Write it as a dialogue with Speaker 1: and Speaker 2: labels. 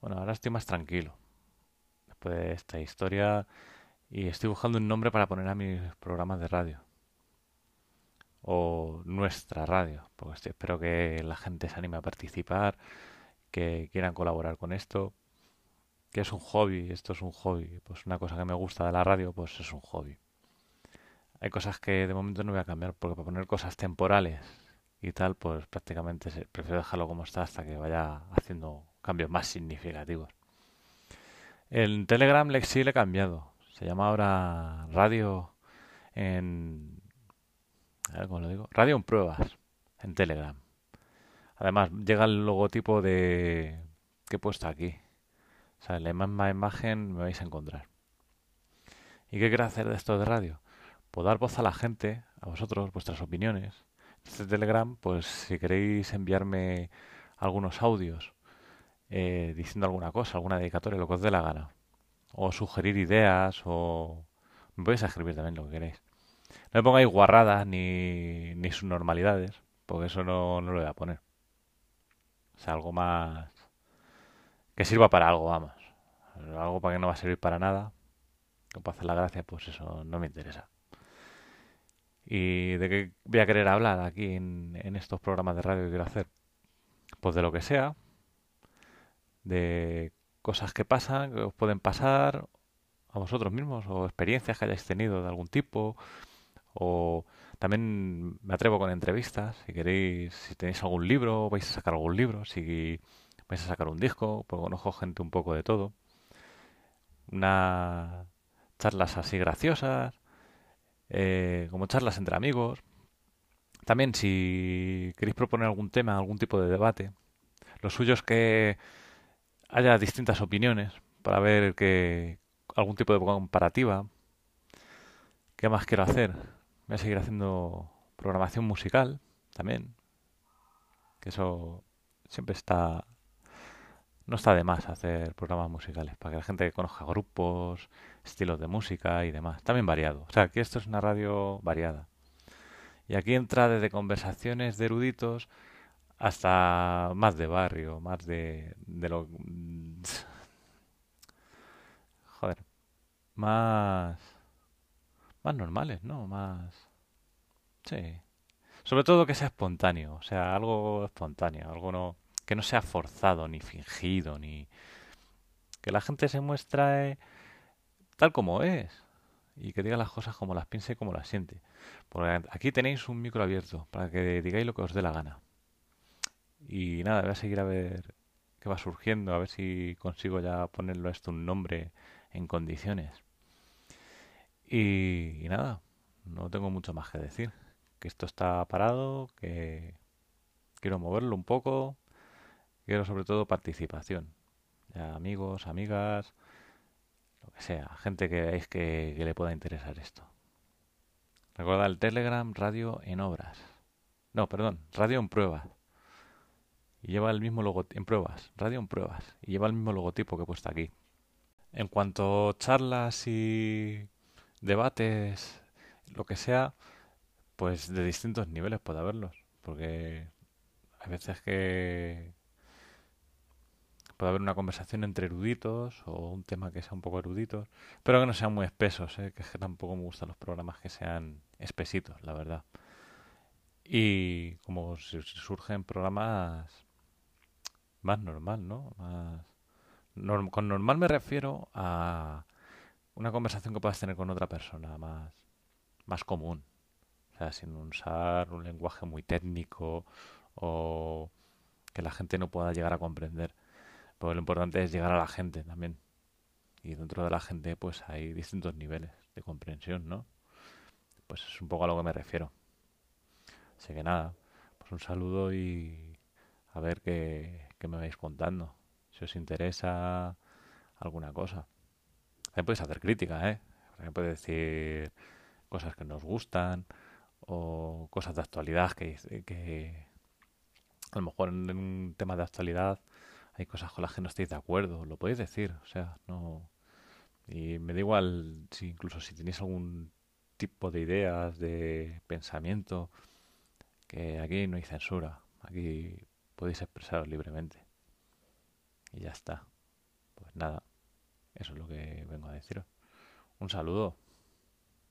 Speaker 1: Bueno, ahora estoy más tranquilo. Después de esta historia y estoy buscando un nombre para poner a mis programas de radio. O nuestra radio, porque espero que la gente se anime a participar, que quieran colaborar con esto, que es un hobby, esto es un hobby, pues una cosa que me gusta de la radio, pues es un hobby. Hay cosas que de momento no voy a cambiar, porque para poner cosas temporales y tal, pues prácticamente prefiero dejarlo como está hasta que vaya haciendo cambios más significativos. En Telegram le sí le he cambiado. Se llama ahora Radio en... A ver cómo lo digo. Radio en pruebas en Telegram. Además, llega el logotipo de... que he puesto aquí. O sea, la misma imagen me vais a encontrar. ¿Y qué quiero hacer de esto de radio? Pues dar voz a la gente, a vosotros, vuestras opiniones. Este Telegram, pues si queréis enviarme algunos audios eh, diciendo alguna cosa, alguna dedicatoria, lo que os dé la gana. O sugerir ideas, o... Me podéis escribir también lo que queréis. No me pongáis guarradas ni, ni subnormalidades, porque eso no, no lo voy a poner. O sea, algo más... que sirva para algo, vamos. Algo para que no va a servir para nada, o para hacer la gracia, pues eso no me interesa. ¿Y de qué voy a querer hablar aquí en, en estos programas de radio que quiero hacer? Pues de lo que sea, de cosas que pasan, que os pueden pasar a vosotros mismos, o experiencias que hayáis tenido de algún tipo, o también me atrevo con entrevistas, si queréis, si tenéis algún libro, vais a sacar algún libro, si vais a sacar un disco, pues conozco gente un poco de todo. Unas charlas así graciosas, eh, como charlas entre amigos. También si queréis proponer algún tema, algún tipo de debate, lo suyo es que haya distintas opiniones para ver que algún tipo de comparativa. ¿Qué más quiero hacer? Voy a seguir haciendo programación musical también, que eso siempre está no está de más hacer programas musicales para que la gente conozca grupos, estilos de música y demás. También variado. O sea, que esto es una radio variada. Y aquí entra desde conversaciones de eruditos hasta más de barrio, más de, de lo... Joder, más... Más normales, ¿no? Más... Sí. Sobre todo que sea espontáneo, o sea, algo espontáneo, algo no... que no sea forzado, ni fingido, ni... Que la gente se muestre tal como es y que diga las cosas como las piense y como las siente. Porque aquí tenéis un micro abierto para que digáis lo que os dé la gana. Y nada, voy a seguir a ver qué va surgiendo, a ver si consigo ya ponerlo a esto un nombre en condiciones. Y, y nada, no tengo mucho más que decir. Que esto está parado, que quiero moverlo un poco, quiero sobre todo participación. Ya amigos, amigas, lo que sea, gente que veáis que, que le pueda interesar esto. Recuerda el Telegram Radio en Obras. No, perdón, Radio en Pruebas. Y lleva el mismo logotipo en pruebas, Radio en Pruebas. Y lleva el mismo logotipo que he puesto aquí. En cuanto a charlas y debates, lo que sea, pues de distintos niveles puede haberlos. Porque hay veces que puede haber una conversación entre eruditos o un tema que sea un poco erudito, pero que no sean muy espesos, ¿eh? que es que tampoco me gustan los programas que sean espesitos, la verdad. Y como surgen programas más normal, ¿no? Más con normal me refiero a una conversación que puedas tener con otra persona, más, más común. O sea, sin usar un lenguaje muy técnico o que la gente no pueda llegar a comprender. Porque lo importante es llegar a la gente también. Y dentro de la gente, pues hay distintos niveles de comprensión, ¿no? Pues es un poco a lo que me refiero. Así que nada, pues un saludo y a ver qué, qué me vais contando. Si os interesa alguna cosa. También podéis hacer crítica, ¿eh? También podéis decir cosas que nos gustan o cosas de actualidad que, que a lo mejor en un tema de actualidad hay cosas con las que no estáis de acuerdo, lo podéis decir, o sea, no... Y me da igual si incluso si tenéis algún tipo de ideas, de pensamiento, que aquí no hay censura, aquí podéis expresaros libremente. Y ya está. Pues nada, eso es lo que vengo a deciros. Un saludo.